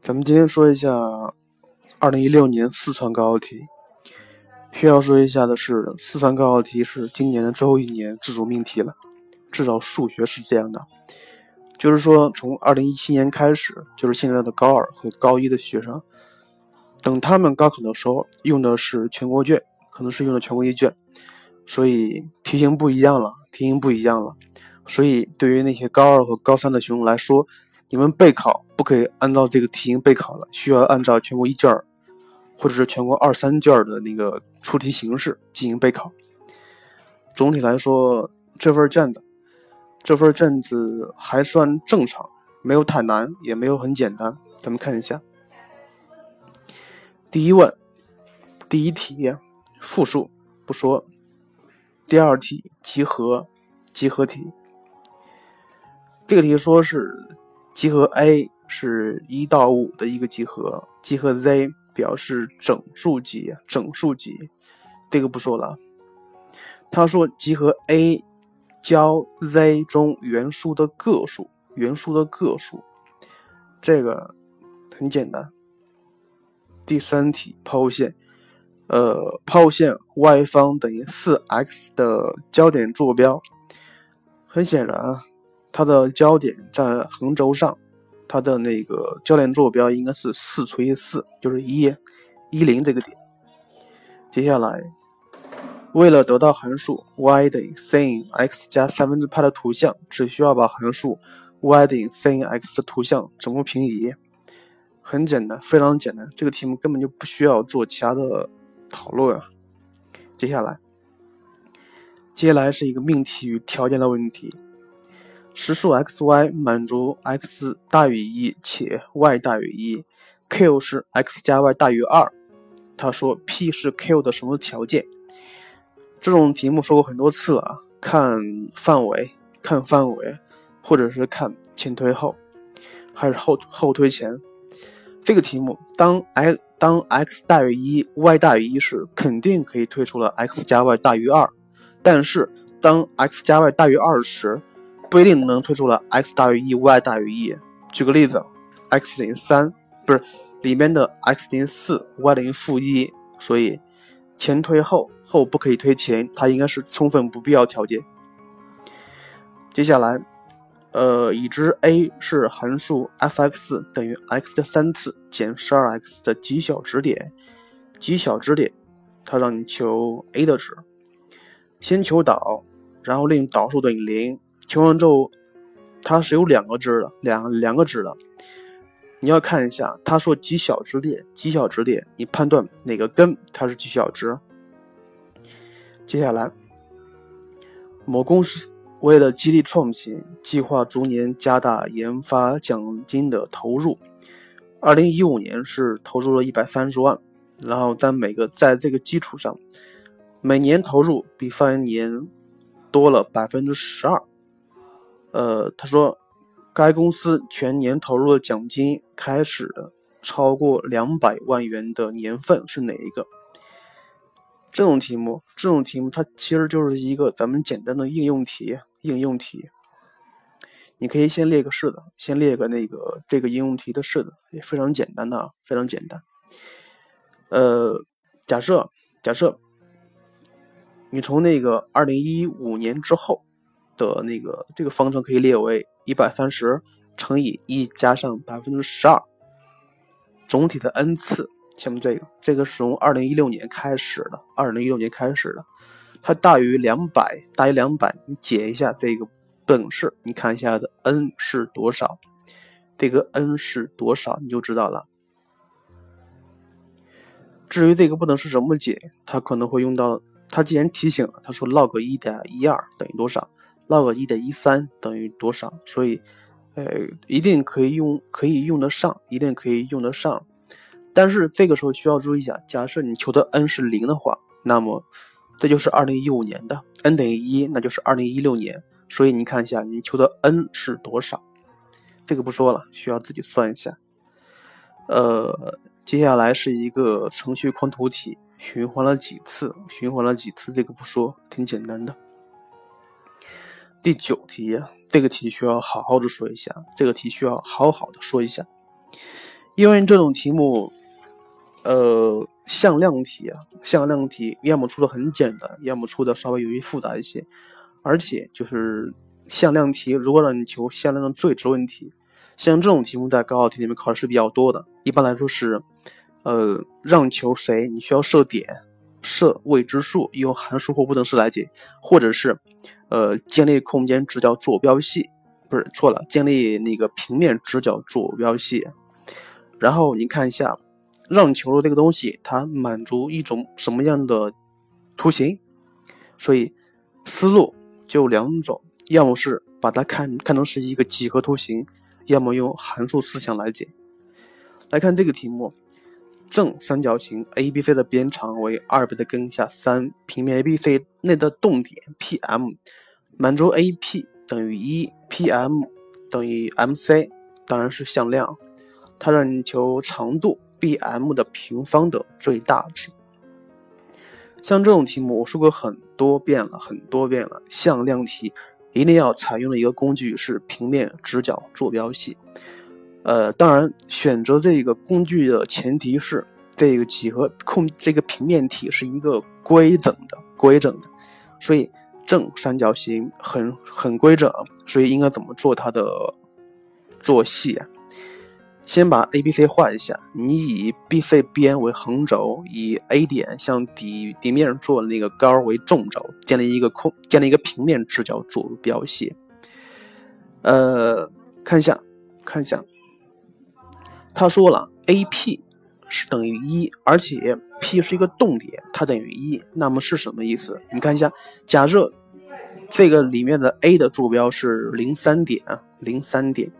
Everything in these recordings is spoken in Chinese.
咱们今天说一下二零一六年四川高考题。需要说一下的是，四川高考题是今年的最后一年自主命题了，至少数学是这样的。就是说，从二零一七年开始，就是现在的高二和高一的学生，等他们高考的时候用的是全国卷，可能是用的全国一卷，所以题型不一样了，题型不一样了。所以对于那些高二和高三的学生来说，你们备考不可以按照这个题型备考了，需要按照全国一卷儿。或者是全国二三卷的那个出题形式进行备考。总体来说，这份卷子，这份卷子还算正常，没有太难，也没有很简单。咱们看一下，第一问，第一题复数不说，第二题集合，集合题。这个题说是集合 A 是一到五的一个集合，集合 Z。表示整数集，整数集，这个不说了。他说集合 A 交 Z 中元数的个数，元数的个数，这个很简单。第三题抛物线，呃，抛物线 y 方等于 4x 的焦点坐标，很显然啊，它的焦点在横轴上。它的那个焦点坐标应该是四除以四，就是一一零这个点。接下来，为了得到函数 y 等于 sin x 加三分之派的图像，只需要把函数 y 等于 sin x 的图像整个平移。很简单，非常简单，这个题目根本就不需要做其他的讨论啊。接下来，接下来是一个命题与条件的问题。实数 x y 满足 x 大于一且 y 大于一，q 是 x 加 y 大于二。他说 P 是 q 的什么条件？这种题目说过很多次了，啊看范围，看范围，或者是看前推后，还是后后推前。这个题目当 x 当 x 大于一，y 大于一时，肯定可以推出了 x 加 y 大于二。但是当 x 加 y 大于二时，不一定能推出了 x 大于一，y 大于一。举个例子，x 等于三，不是里面的 x 等于四，y 等于负一，所以前推后，后不可以推前，它应该是充分不必要条件。接下来，呃，已知 a 是函数 f(x) 等于 x 的三次减十二 x 的极小值点，极小值点，它让你求 a 的值，先求导，然后令导数等于零。求完之后，它是有两个值的，两两个值的。你要看一下，他说极小值列，极小值列，你判断哪个根它是极小值。接下来，某公司为了激励创新，计划逐年加大研发奖金的投入。二零一五年是投入了一百三十万，然后在每个在这个基础上，每年投入比上一年多了百分之十二。呃，他说，该公司全年投入的奖金开始超过两百万元的年份是哪一个？这种题目，这种题目它其实就是一个咱们简单的应用题，应用题。你可以先列个式子，先列个那个这个应用题的式子，也非常简单的，非常简单。呃，假设假设你从那个二零一五年之后。的那个这个方程可以列为一百三十乘以一加上百分之十二，总体的 n 次，像这个，这个是从二零一六年开始的，二零一六年开始的，它大于两百，大于两百，你解一下这个等式，你看一下的 n 是多少，这个 n 是多少，你就知道了。至于这个不等式怎么解，它可能会用到，它既然提醒了，他说 log 一点一二等于多少？log 一点一三等于多少？所以，呃，一定可以用，可以用得上，一定可以用得上。但是这个时候需要注意一下，假设你求的 n 是零的话，那么这就是二零一五年的 n 等于一，那就是二零一六年。所以你看一下，你求的 n 是多少？这个不说了，需要自己算一下。呃，接下来是一个程序框图题，循环了几次？循环了几次？这个不说，挺简单的。第九题，这个题需要好好的说一下，这个题需要好好的说一下，因为这种题目，呃，向量题啊，向量题要么出的很简单，要么出的稍微有些复杂一些，而且就是向量题，如果让你求向量的最值问题，像这种题目在高考题里面考试比较多的，一般来说是，呃，让求谁，你需要设点。设未知数，用函数或不等式来解，或者是，呃，建立空间直角坐标系，不是错了，建立那个平面直角坐标系。然后你看一下，让求的这个东西，它满足一种什么样的图形？所以思路就两种，要么是把它看看成是一个几何图形，要么用函数思想来解。来看这个题目。正三角形 ABC 的边长为二倍的根下三，平面 ABC 内的动点 PM 满足 AP 等于一，PM 等于 MC，当然是向量。它让你求长度 BM 的平方的最大值。像这种题目，我说过很多遍了，很多遍了。向量题一定要采用的一个工具是平面直角坐标系。呃，当然，选择这个工具的前提是这个几何空这个平面体是一个规整的、规整的，所以正三角形很很规整，所以应该怎么做它的做细啊？先把 A、B、C 画一下，你以 B、C 边为横轴，以 A 点向底底面做那个高为纵轴，建立一个空建立一个平面直角坐标系。呃，看一下，看一下。他说了，AP 是等于一，而且 P 是一个动点，它等于一，那么是什么意思？你看一下，假设这个里面的 A 的坐标是零三点啊，零三点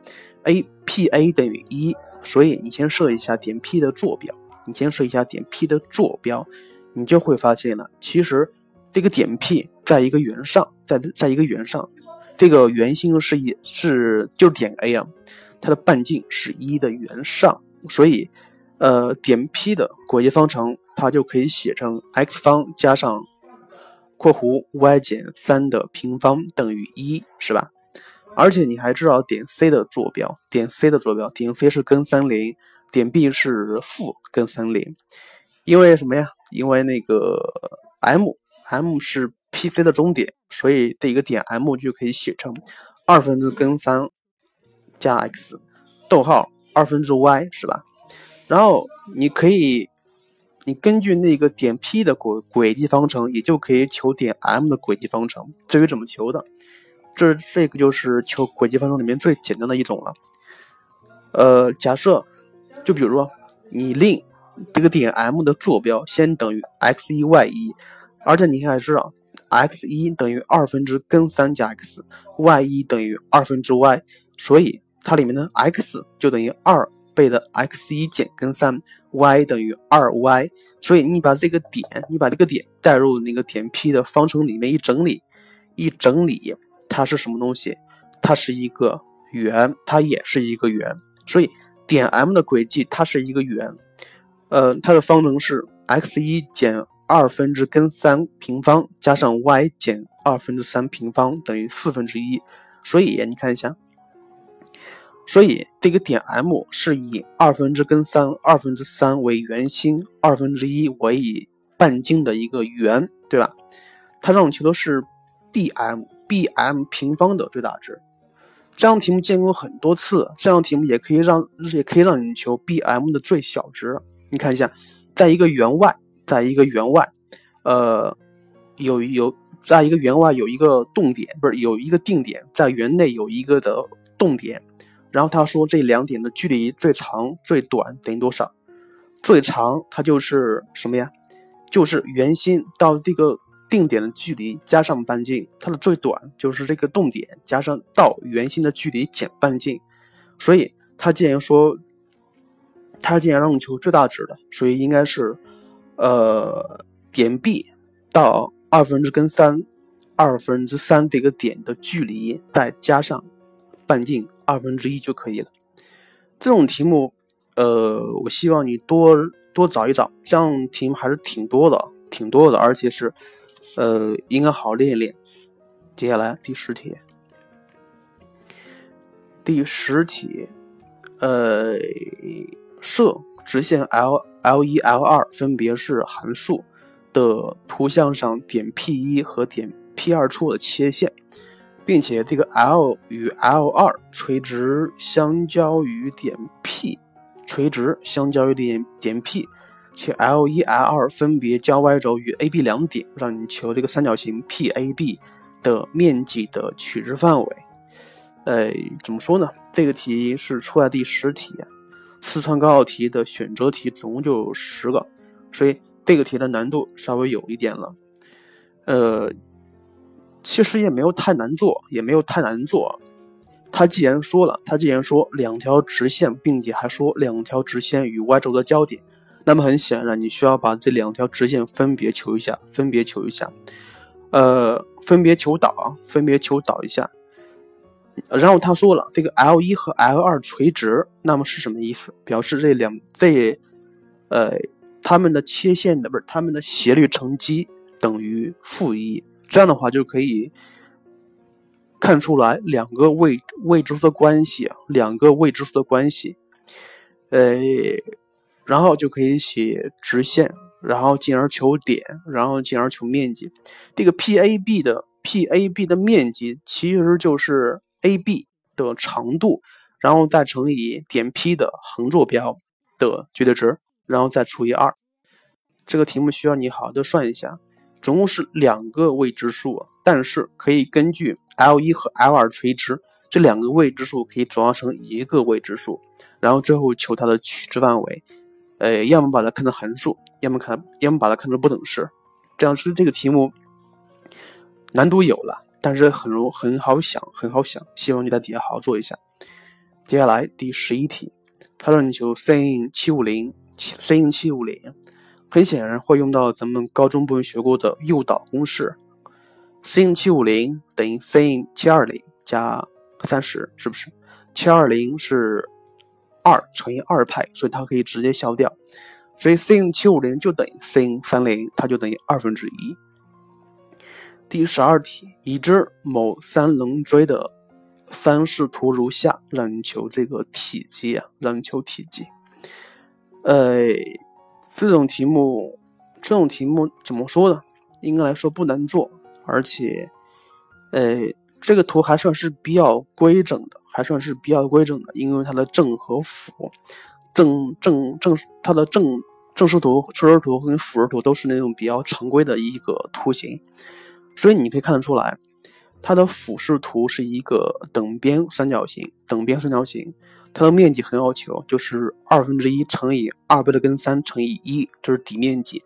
，APA 等于一，所以你先设一下点 P 的坐标，你先设一下点 P 的坐标，你就会发现了，其实这个点 P 在一个圆上，在在一个圆上，这个圆心是一是就是点 A 啊。它的半径是一的圆上，所以，呃，点 P 的轨迹方程它就可以写成 x 方加上括弧 y 减三的平方等于一，是吧？而且你还知道点 C 的坐标，点 C 的坐标，点 C 是根三零，点 B 是负根三零，因为什么呀？因为那个 M M 是 PC 的中点，所以这一个点 M 就可以写成二分之根三。加 x，逗号二分之 y 是吧？然后你可以，你根据那个点 P 的轨轨迹方程，也就可以求点 M 的轨迹方程。至于怎么求的，这这个就是求轨迹方程里面最简单的一种了。呃，假设就比如说你令这个点 M 的坐标先等于 x 一 y 一，而且你还知道 x 一等于二分之根三加 x，y 一等于二分之 y，所以。它里面的 x 就等于二倍的 x 一减根三，y 等于二 y，所以你把这个点，你把这个点带入那个点 P 的方程里面一整理，一整理，它是什么东西？它是一个圆，它也是一个圆，所以点 M 的轨迹它是一个圆，呃，它的方程是 x 一减二分之根三平方加上 y 减二分之三平方等于四分之一，所以你看一下。所以这个点 M 是以二分之根三二分之三为圆心，二分之一为以半径的一个圆，对吧？它让我求的是 BM，BM 平方的最大值。这样题目见过很多次，这样题目也可以让也可以让你求 BM 的最小值。你看一下，在一个圆外，在一个圆外，呃，有有在一个圆外有一个动点，不是有一个定点，在圆内有一个的动点。然后他说这两点的距离最长最短等于多少？最长它就是什么呀？就是圆心到这个定点的距离加上半径，它的最短就是这个动点加上到圆心的距离减半径。所以他既然说，他既然让你求最大值的，所以应该是，呃，点 B 到二分之根三二分之三这个点的距离再加上半径。二分之一就可以了。这种题目，呃，我希望你多多找一找，这样题目还是挺多的，挺多的，而且是，呃，应该好好练一练。接下来第十题。第十题，呃，设直线 L L 一 L 二分别是函数的图像上点 P 一和点 P 二处的切线，并且这个 L 与 L 二垂直相交于点 P，垂直相交于点点 P，且 L 一 L 二分别交 Y 轴与 AB 两点，让你求这个三角形 PAB 的面积的取值范围。呃，怎么说呢？这个题是出来第十题，四川高考题的选择题总共就有十个，所以这个题的难度稍微有一点了。呃，其实也没有太难做，也没有太难做。他既然说了，他既然说两条直线，并且还说两条直线与 Y 轴的交点，那么很显然，你需要把这两条直线分别求一下，分别求一下，呃，分别求导啊，分别求导一下。然后他说了，这个 L 一和 L 二垂直，那么是什么意思？表示这两这，呃，它们的切线的不是它们的斜率乘积等于负一，这样的话就可以看出来两个未未知数的关系，两个未知数的关系，呃，然后就可以写直线，然后进而求点，然后进而求面积。这个 PAB 的 PAB 的面积其实就是。AB 的长度，然后再乘以点 P 的横坐标的绝对值，然后再除以二。这个题目需要你好好的算一下，总共是两个未知数，但是可以根据 L 一和 L 二垂直这两个未知数可以转化成一个未知数，然后最后求它的取值范围。呃，要么把它看成函数，要么看，要么把它看成不等式。这样是这个题目难度有了。但是很容很好想，很好想，希望你在底下好好做一下。接下来第十一题，他让你求 sin 七五零，sin 七五零，很显然会用到咱们高中部分学过的诱导公式，sin 七五零等于 sin 七二零加三十，是不是？七二零是二乘以二派，所以它可以直接消掉，所以 sin 七五零就等于 sin 三零，它就等于二分之一。第十二题，已知某三棱锥的方式图如下，让你求这个体积啊，让你求体积。呃，这种题目，这种题目怎么说呢？应该来说不难做，而且，呃，这个图还算是比较规整的，还算是比较规整的，因为它的正和负，正正正，它的正正视图、侧视图跟俯视图都是那种比较常规的一个图形。所以你可以看得出来，它的俯视图是一个等边三角形，等边三角形，它的面积很好求，就是二分之一乘以二倍的根三乘以一，这是底面积，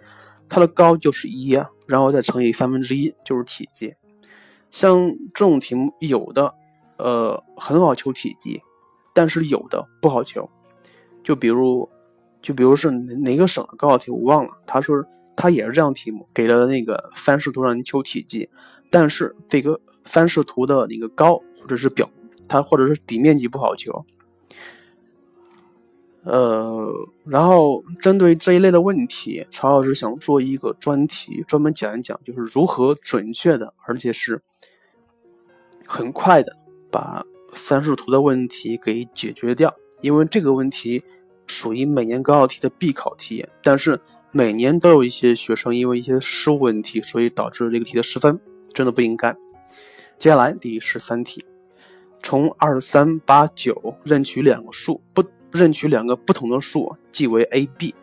它的高就是一，然后再乘以三分之一就是体积。像这种题目有的，呃，很好求体积，但是有的不好求，就比如，就比如是哪哪个省的高考题我忘了，他说。它也是这样题目，给了那个翻式图让你求体积，但是这个三视图的那个高或者是表，它或者是底面积不好求。呃，然后针对这一类的问题，曹老师想做一个专题，专门讲一讲，就是如何准确的，而且是很快的把三视图的问题给解决掉，因为这个问题属于每年高考题的必考题，但是。每年都有一些学生因为一些失误问题，所以导致这个题的失分，真的不应该。接下来第十三题，从二三八九任取两个数，不任取两个不同的数，即为 a b。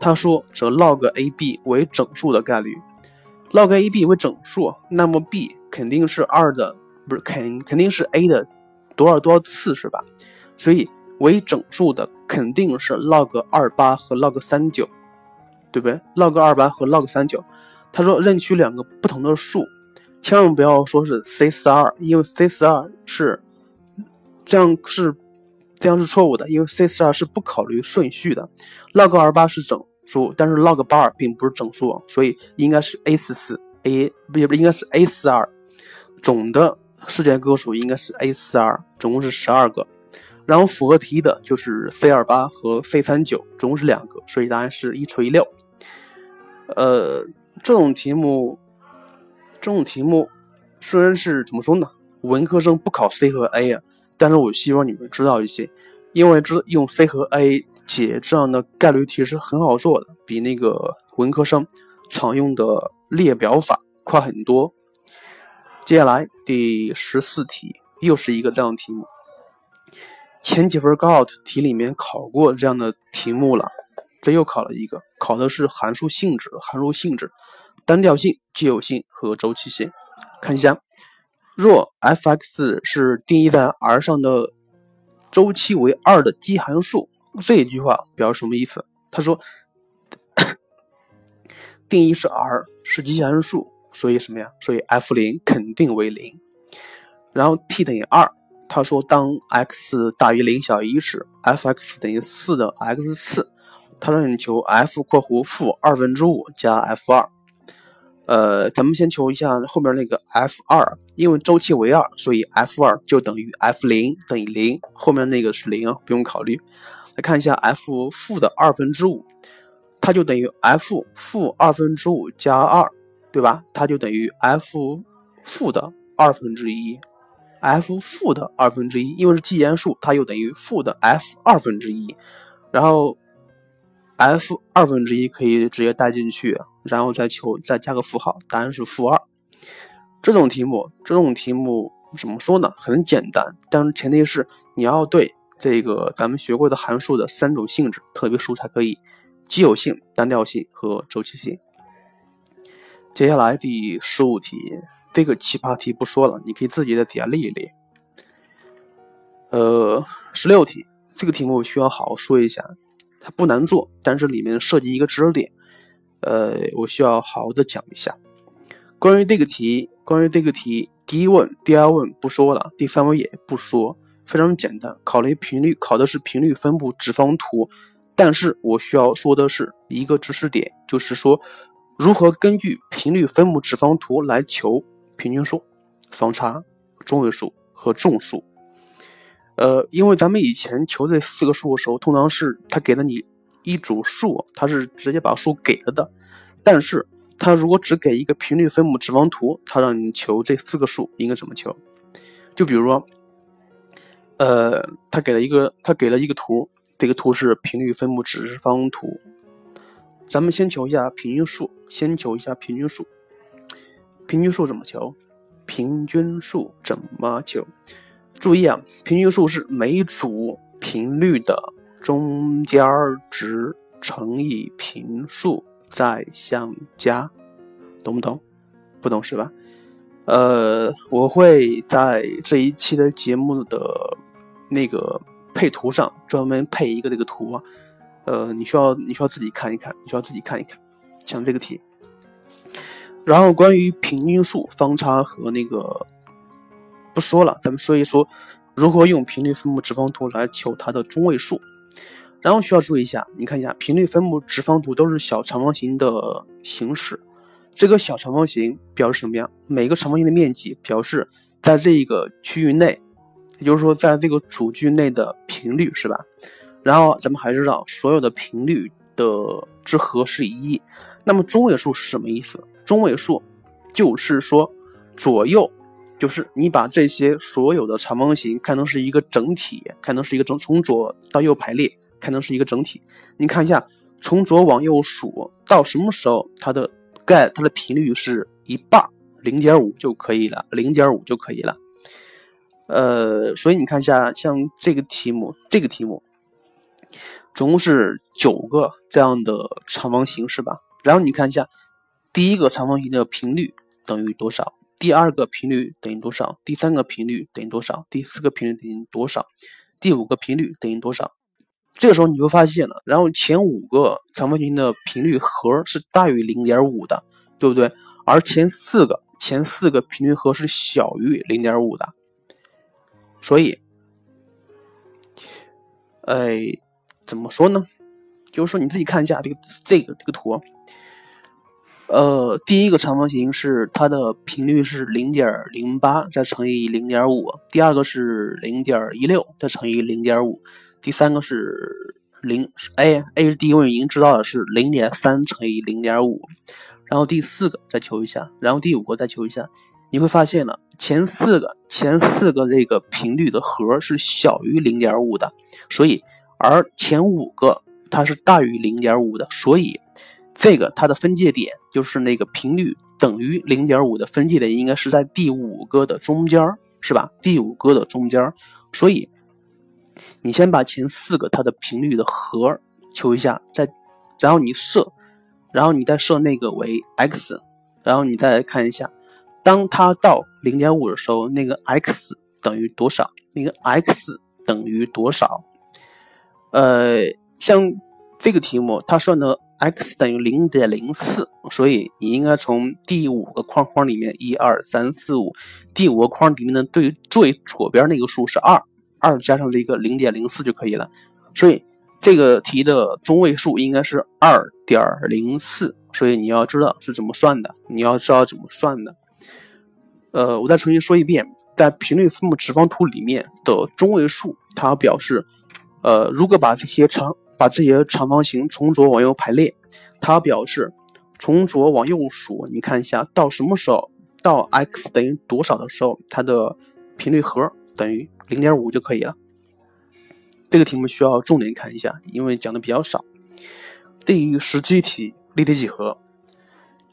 他说，则 log a b 为整数的概率，log a b 为整数，那么 b 肯定是二的，不是肯肯定是 a 的多少多少次是吧？所以为整数的肯定是 log 二八和 log 三九。对不对？log 二八和 log 三九，他说任取两个不同的数，千万不要说是 c 四二，因为 c 四二是这样是这样是错误的，因为 c 四二是不考虑顺序的。log 二八是整数，但是 log 八二并不是整数，所以应该是 a 四四 a 不也不应该是 a 四二，总的事件个数应该是 a 四二，总共是十二个。然后符合题意的就是 c 二八和 c 三九，总共是两个，所以答案是一除以六。呃，这种题目，这种题目虽然是怎么说呢？文科生不考 C 和 A 啊，但是我希望你们知道一些，因为知用 C 和 A 解这样的概率题是很好做的，比那个文科生常用的列表法快很多。接下来第十四题又是一个这样的题目，前几份高考题里面考过这样的题目了，这又考了一个，考的是函数性质，函数性质、单调性、奇偶性和周期性。看一下，若 f(x) 是定义在 R 上的周期为二的奇函数，这一句话表示什么意思？他说，定义是 R 是奇函数。所以什么呀？所以 f 零肯定为零，然后 t 等于二。他说，当 x 大于零小于一时，f(x) 等于四的 x 次。他让你求 f 括弧负二分之五加 f 二。呃，咱们先求一下后面那个 f 二，因为周期为二，所以 f 二就等于 f 零等于零。后面那个是零啊，不用考虑。来看一下 f 负的二分之五，它就等于 f 负二分之五加二。对吧？它就等于 f 负的二分之一，f 负的二分之一，因为是奇函数，它又等于负的 f 二分之一，然后 f 二分之一可以直接带进去，然后再求再加个负号，答案是负二。这种题目，这种题目怎么说呢？很简单，但是前提是你要对这个咱们学过的函数的三种性质特别熟才可以：奇偶性、单调性和周期性。接下来第十五题，这个奇葩题不说了，你可以自己在底下列一列。呃，十六题，这个题目需要好好说一下，它不难做，但是里面涉及一个知识点，呃，我需要好好的讲一下。关于这个题，关于这个题，第一问、第二问不说了，第三问也不说，非常简单，考虑频率，考的是频率分布直方图，但是我需要说的是一个知识点，就是说。如何根据频率分布直方图来求平均数、方差、中位数和众数？呃，因为咱们以前求这四个数的时候，通常是他给了你一组数，它是直接把数给了的。但是它如果只给一个频率分母直方图，它让你求这四个数，应该怎么求？就比如说，呃，他给了一个，他给了一个图，这个图是频率分布直方图。咱们先求一下平均数，先求一下平均数。平均数怎么求？平均数怎么求？注意啊，平均数是每组频率的中间值乘以平数再相加，懂不懂？不懂是吧？呃，我会在这一期的节目的那个配图上专门配一个这个图啊。呃，你需要你需要自己看一看，你需要自己看一看，像这个题。然后关于平均数、方差和那个不说了，咱们说一说如何用频率分布直方图来求它的中位数。然后需要注意一下，你看一下频率分布直方图都是小长方形的形式，这个小长方形表示什么呀？每个长方形的面积表示在这一个区域内，也就是说在这个主句内的频率，是吧？然后咱们还知道，所有的频率的之和是一。那么中位数是什么意思？中位数就是说左右，就是你把这些所有的长方形看成是一个整体，看成是一个整从左到右排列，看成是一个整体。你看一下，从左往右数到什么时候它的概它的频率是一半，零点五就可以了，零点五就可以了。呃，所以你看一下，像这个题目，这个题目。总共是九个这样的长方形，是吧？然后你看一下，第一个长方形的频率等于多少？第二个频率等于多少？第三个频率等于多少？第四个频率等于多少？第五个频率等于多少？这个时候你就发现了，然后前五个长方形的频率和是大于零点五的，对不对？而前四个前四个频率和是小于零点五的，所以，哎。怎么说呢？就是说你自己看一下这个这个这个图，呃，第一个长方形是它的频率是零点零八，再乘以零点五；第二个是零点一六，再乘以零点五；第三个是零 a a 是第一位已经知道的是零点三乘以零点五，然后第四个再求一下，然后第五个再求一下，你会发现呢，前四个前四个这个频率的和是小于零点五的，所以而前五个它是大于零点五的，所以这个它的分界点就是那个频率等于零点五的分界点应该是在第五个的中间是吧？第五个的中间所以你先把前四个它的频率的和求一下，再然后你设，然后你再设那个为 x，然后你再来看一下。当它到零点五的时候，那个 x 等于多少？那个 x 等于多少？呃，像这个题目，它算的 x 等于零点零四，所以你应该从第五个框框里面，一二三四五，第五个框里面的最最左边那个数是二，二加上这个零点零四就可以了。所以这个题的中位数应该是二点零四，所以你要知道是怎么算的，你要知道怎么算的。呃，我再重新说一遍，在频率分布直方图里面的中位数，它表示，呃，如果把这些长把这些长方形从左往右排列，它表示从左往右数，你看一下到什么时候，到 x 等于多少的时候，它的频率和等于零点五就可以了。这个题目需要重点看一下，因为讲的比较少。第十七题立体几何，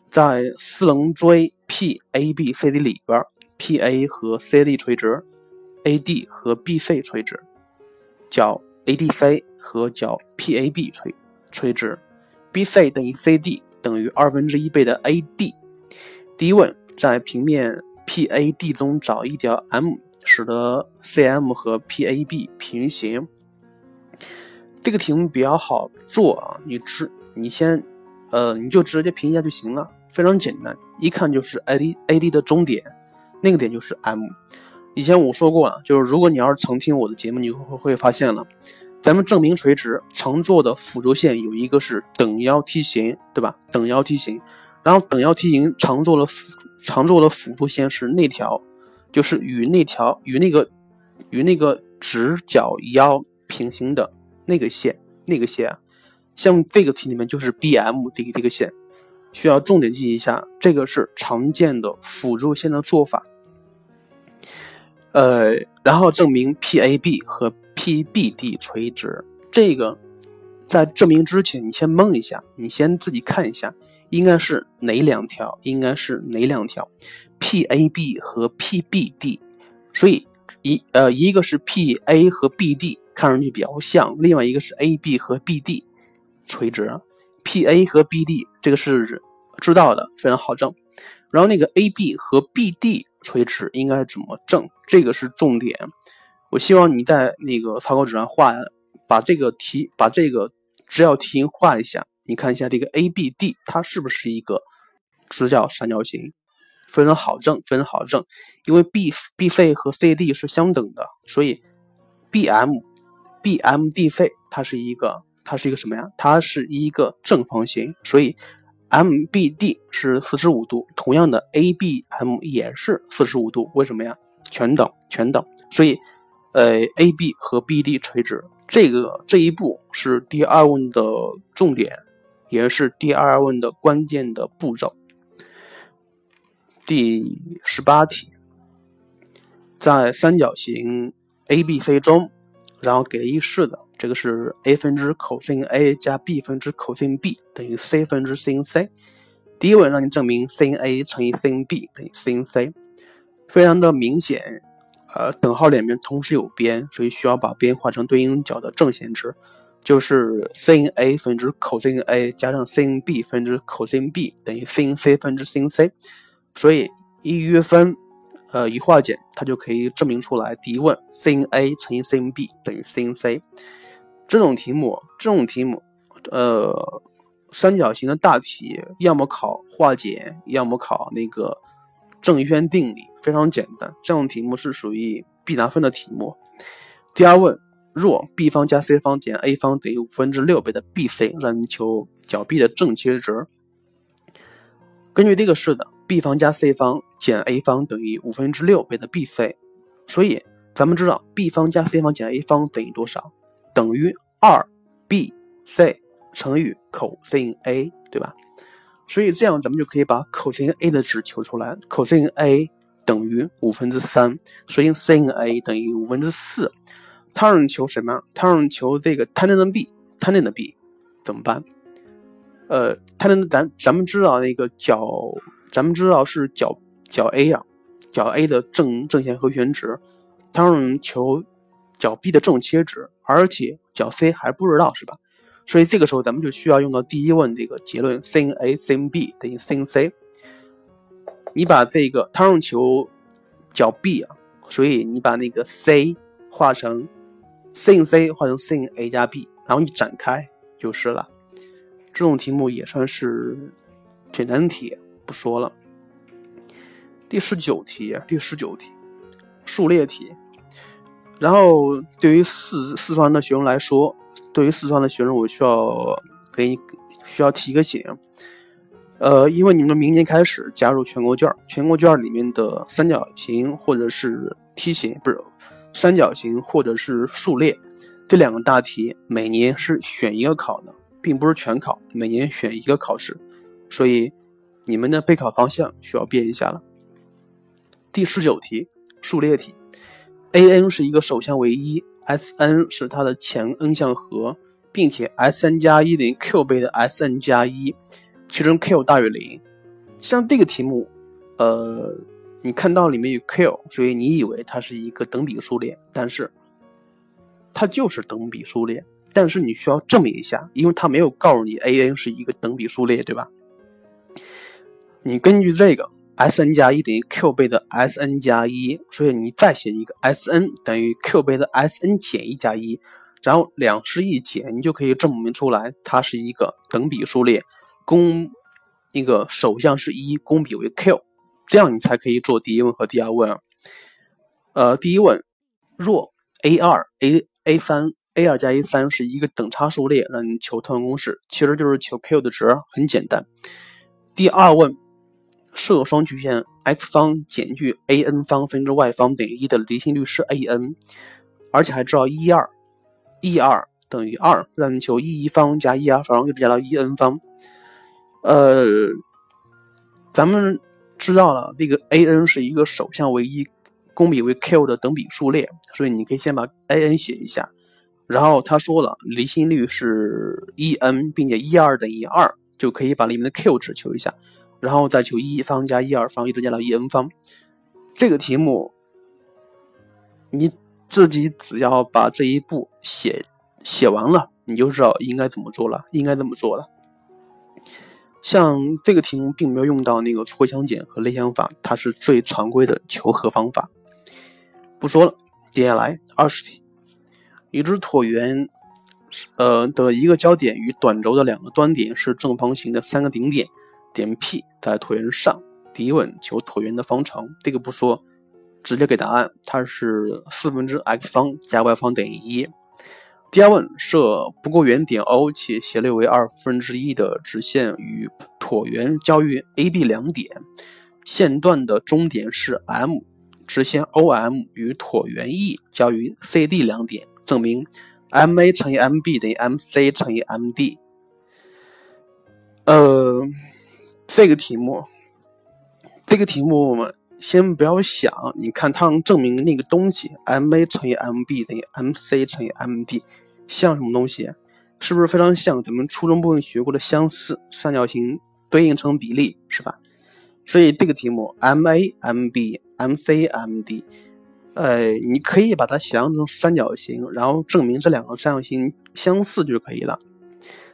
在四棱锥。P A B C D 里边，P A 和 C D 垂直，A D 和 B C 垂直，角 A D C 和角 P A B 垂垂直，B C 等于 C D 等于二分之一倍的 A D。第一问，在平面 P A D 中找一条 M，使得 C M 和 P A B 平行。这个题目比较好做啊，你直你先，呃，你就直接平一下就行了。非常简单，一看就是 A D A D 的终点，那个点就是 M。以前我说过了，就是如果你要是常听我的节目，你会会发现了，咱们证明垂直常做的辅助线有一个是等腰梯形，对吧？等腰梯形，然后等腰梯形常做的辅常做的辅助线是那条，就是与那条与那个与那个直角腰平行的那个线，那个线啊，像这个题里面就是 B M 这个这个线。需要重点记一下，这个是常见的辅助线的做法。呃，然后证明 PAB 和 PBD 垂直。这个在证明之前，你先蒙一下，你先自己看一下，应该是哪两条？应该是哪两条？PAB 和 PBD。所以一呃，一个是 PA 和 BD，看上去比较像；另外一个是 AB 和 BD 垂直。P A 和 B D 这个是知道的，非常好证。然后那个 A B 和 B D 垂直应该怎么证？这个是重点。我希望你在那个草稿纸上画，把这个题，把这个直角题形画一下。你看一下这个 A B D，它是不是一个直角三角形？非常好证，非常好证。因为 B B C 和 C D 是相等的，所以 B M B M D C 它是一个。它是一个什么呀？它是一个正方形，所以 MBD 是四十五度。同样的，ABM 也是四十五度。为什么呀？全等，全等。所以，呃，AB 和 BD 垂直，这个这一步是第二问的重点，也是第二问的关键的步骤。第十八题，在三角形 ABC 中，然后给了一式的。这个是 a 分之 cos A 加 b 分之 cos B 等于 c 分之 sin C。第一问让你证明 sin A 乘以 sin B 等于 sin C，非常的明显。呃，等号两边同时有边，所以需要把边画成对应角的正弦值，就是 sin A 分之 cos A 加上 sin B 分之 cos B 等于 sin C 分之 sin C。所以一约分，呃，一化简，它就可以证明出来。第一问 sin A 乘以 sin B 等于 sin C。这种题目，这种题目，呃，三角形的大题，要么考化简，要么考那个正弦定理，非常简单。这种题目是属于必拿分的题目。第二问，若 b 方加 c 方减 a 方等于五分之六倍的 bc，让你求角 B 的正切值。根据这个式的，b 方加 c 方减 a 方等于五分之六倍的 bc，所以咱们知道 b 方加 c 方减 a 方等于多少？等于二 b c 乘以 cos A，对吧？所以这样咱们就可以把 cosine A 的值求出来。，cosine A 等于五分之三，所以 sin A 等于五分之四。他让你求什么？他让你求这个 tan n B，tan n B 怎么办？呃，tan 咱咱们知道那个角，咱们知道是角角 A 啊，角 A 的正正弦和弦值，他让你求角 B 的正切值，而且角 C 还不知道是吧？所以这个时候咱们就需要用到第一问这个结论：sin A sin B 等于 sin C。你把这个他让求角 B 啊，所以你把那个 C 化成。sin C 化成 sin A 加 B，然后你展开就是了。这种题目也算是简单题，不说了。第十九题，第十九题，数列题。然后对于四四川的学生来说，对于四川的学生，我需要给你需要提个醒。呃，因为你们明年开始加入全国卷，全国卷里面的三角形或者是梯形，不是。三角形或者是数列这两个大题，每年是选一个考的，并不是全考，每年选一个考试，所以你们的备考方向需要变一下了。第十九题，数列题，a_n 是一个首项为一，s_n 是它的前 n 项和，并且 s_n 加一等于 q 倍的 s_n 加一，其中 q 大于零。像这个题目，呃。你看到里面有 q，所以你以为它是一个等比数列，但是它就是等比数列。但是你需要证明一下，因为它没有告诉你 a_n 是一个等比数列，对吧？你根据这个 s_n 加一等于 q 倍的 s_n 加一，所以你再写一个 s_n 等于 q 倍的 s_n 减一加一，然后两式一减，你就可以证明出来它是一个等比数列，公一个首项是一，公比为 q。这样你才可以做第一问和第二问啊。呃，第一问，若 a 二 a a 三 a 二加 a 三是一个等差数列，那你求套用公式，其实就是求 q 的值，很简单。第二问，设双曲线 x 方减去 a n 方分之 y 方等于一的离心率是 a n，而且还知道一二 e 二等于二，让你求 e 一方加 e 二方，又加到 e n 方。呃，咱们。知道了，这个 a n 是一个首项为一，公比为 q 的等比数列，所以你可以先把 a n 写一下。然后他说了，离心率是 e n，并且 e 二等于二，就可以把里面的 q 值求一下，然后再求一方加一二方，一直加到一 n 方。这个题目你自己只要把这一步写写完了，你就知道应该怎么做了，应该怎么做了。像这个题目并没有用到那个错相减和类相法，它是最常规的求和方法。不说了，接下来二十题，已知椭圆，呃的一个交点与短轴的两个端点是正方形的三个顶点，点 P 在椭圆上。第一问求椭圆的方程，这个不说，直接给答案，它是四分之 x 方加 y 方等于一。第二问，设不过圆点 O 且斜率为二分之一的直线与椭圆交于 A、B 两点，线段的终点是 M，直线 OM 与椭圆 E 交于 C、D 两点，证明 MA 乘以 MB 等于 MC 乘以 MD。呃，这个题目，这个题目我们先不要想，你看它能证明那个东西，MA 乘以 MB 等于 MC 乘以 MD。像什么东西？是不是非常像咱们初中部分学过的相似三角形对应成比例，是吧？所以这个题目 M A M B M C M D，呃，你可以把它想象成三角形，然后证明这两个三角形相似就可以了。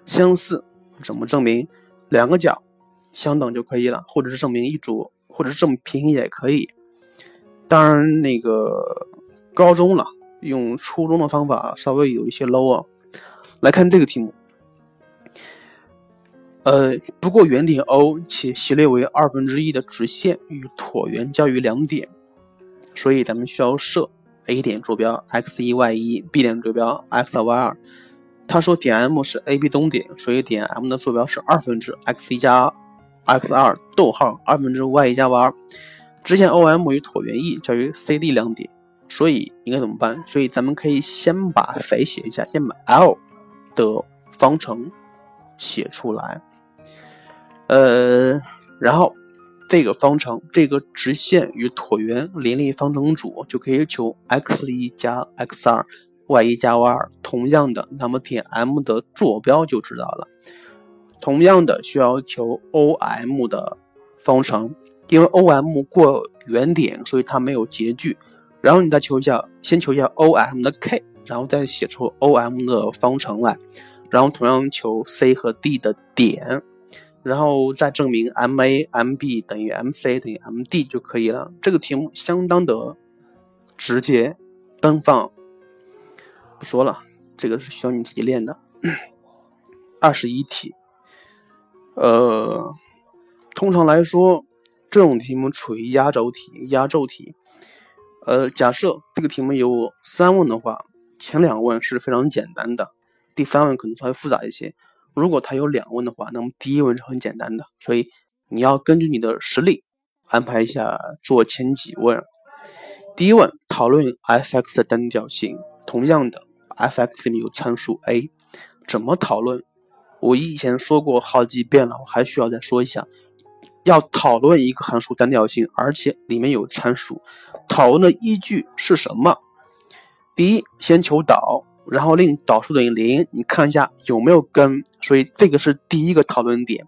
相似怎么证明？两个角相等就可以了，或者是证明一组，或者是证明平行也可以。当然，那个高中了。用初中的方法稍微有一些 low 啊。来看这个题目，呃，不过圆点 O 且斜率为二分之一的直线与椭圆交于两点，所以咱们需要设 A 点坐标 x 一 y 一，B 点坐标 x 二 y 二。他说点 M 是 AB 中点，所以点 M 的坐标是二分之 x 一加 x 二，逗号二分之 y 一加 y 二。直线 OM 与椭圆 E 交于 CD 两点。所以应该怎么办？所以咱们可以先把谁写一下，先把 L 的方程写出来。呃，然后这个方程，这个直线与椭圆联立方程组，就可以求 x 一加 x 二，y 一加 y 二。同样的，那么点 M 的坐标就知道了。同样的，需要求 OM 的方程，因为 OM 过原点，所以它没有截距。然后你再求一下，先求一下 OM 的 k，然后再写出 OM 的方程来。然后同样求 C 和 D 的点。然后再证明 M A M B 等于 M C 等于 M D 就可以了。这个题目相当的直接奔放，不说了，这个是需要你自己练的。二十一题，呃，通常来说，这种题目处于压轴题。压轴题，呃，假设这个题目有三问的话，前两问是非常简单的，第三问可能稍微复杂一些。如果它有两问的话，那么第一问是很简单的，所以你要根据你的实力安排一下做前几问。第一问讨论 f(x) 的单调性，同样的 f(x) 里面有参数 a，怎么讨论？我以前说过好几遍了，我还需要再说一下。要讨论一个函数单调性，而且里面有参数，讨论的依据是什么？第一，先求导。然后令导数等于零，你看一下有没有根，所以这个是第一个讨论点。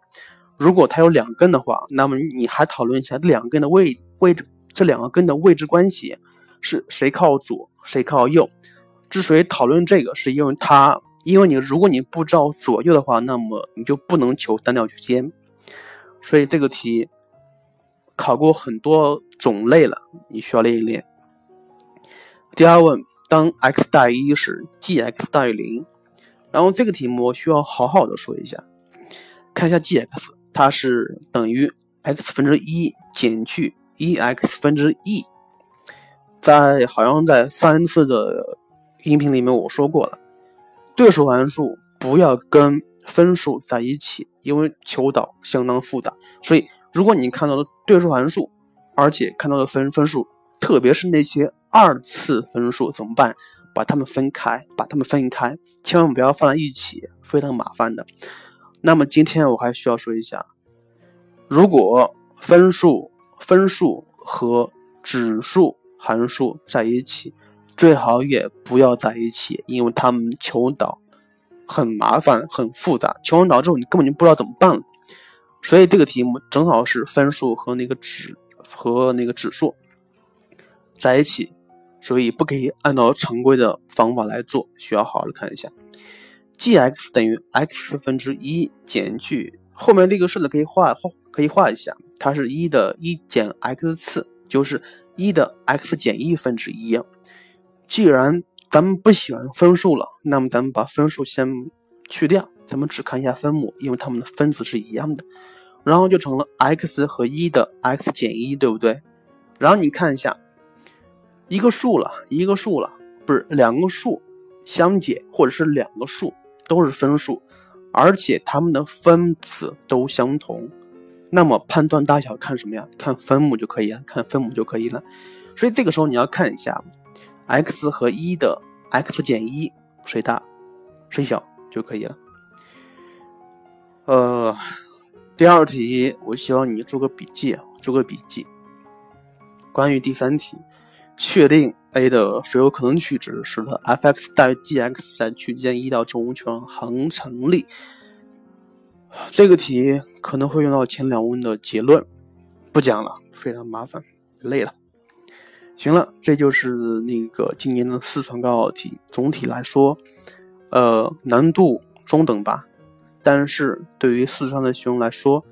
如果它有两根的话，那么你还讨论一下这两根的位位置，这两个根的位置关系是谁靠左，谁靠右。之所以讨论这个，是因为它，因为你如果你不知道左右的话，那么你就不能求单调区间。所以这个题考过很多种类了，你需要练一练。第二问。当 x 大于一时，g(x) 大于零。然后这个题目我需要好好的说一下，看一下 g(x)，它是等于 x 分之一减去一 x 分之 e。在好像在三次的音频里面我说过了，对数函数不要跟分数在一起，因为求导相当复杂。所以如果你看到的对数函数，而且看到的分分数，特别是那些。二次分数怎么办？把它们分开，把它们分开，千万不要放在一起，非常麻烦的。那么今天我还需要说一下，如果分数、分数和指数函数在一起，最好也不要在一起，因为他们求导很麻烦、很复杂。求完导之后，你根本就不知道怎么办了。所以这个题目正好是分数和那个指和那个指数在一起。所以不可以按照常规的方法来做，需要好好的看一下。g(x) 等于 x 分之一减去后面那个式子可以画画，可以画一下，它是一的一减 x 次，就是一的 x 减一分之一。既然咱们不喜欢分数了，那么咱们把分数先去掉，咱们只看一下分母，因为它们的分子是一样的，然后就成了 x 和一的 x 减一，对不对？然后你看一下。一个数了，一个数了，不是两个数相减，或者是两个数都是分数，而且它们的分子都相同，那么判断大小看什么呀？看分母就可以了，看分母就可以了。所以这个时候你要看一下，x 和一的 x 减一谁大谁小就可以了。呃，第二题我希望你做个笔记，做个笔记。关于第三题。确定 a 的所有可能取值，使得 f(x) 大于 g(x) 在区间一到正无穷恒成立。这个题可能会用到前两问的结论，不讲了，非常麻烦，累了。行了，这就是那个今年的四川高考题。总体来说，呃，难度中等吧，但是对于四川的学生来说。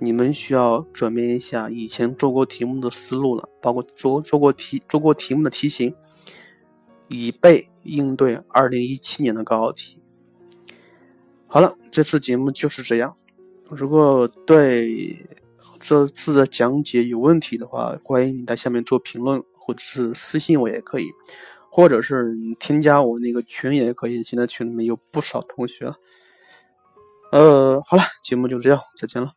你们需要转变一下以前做过题目的思路了，包括做做过题做过题目的题型，以备应对二零一七年的高考题。好了，这次节目就是这样。如果对这次的讲解有问题的话，欢迎你在下面做评论，或者是私信我也可以，或者是你添加我那个群也可以。现在群里面有不少同学。呃，好了，节目就这样，再见了。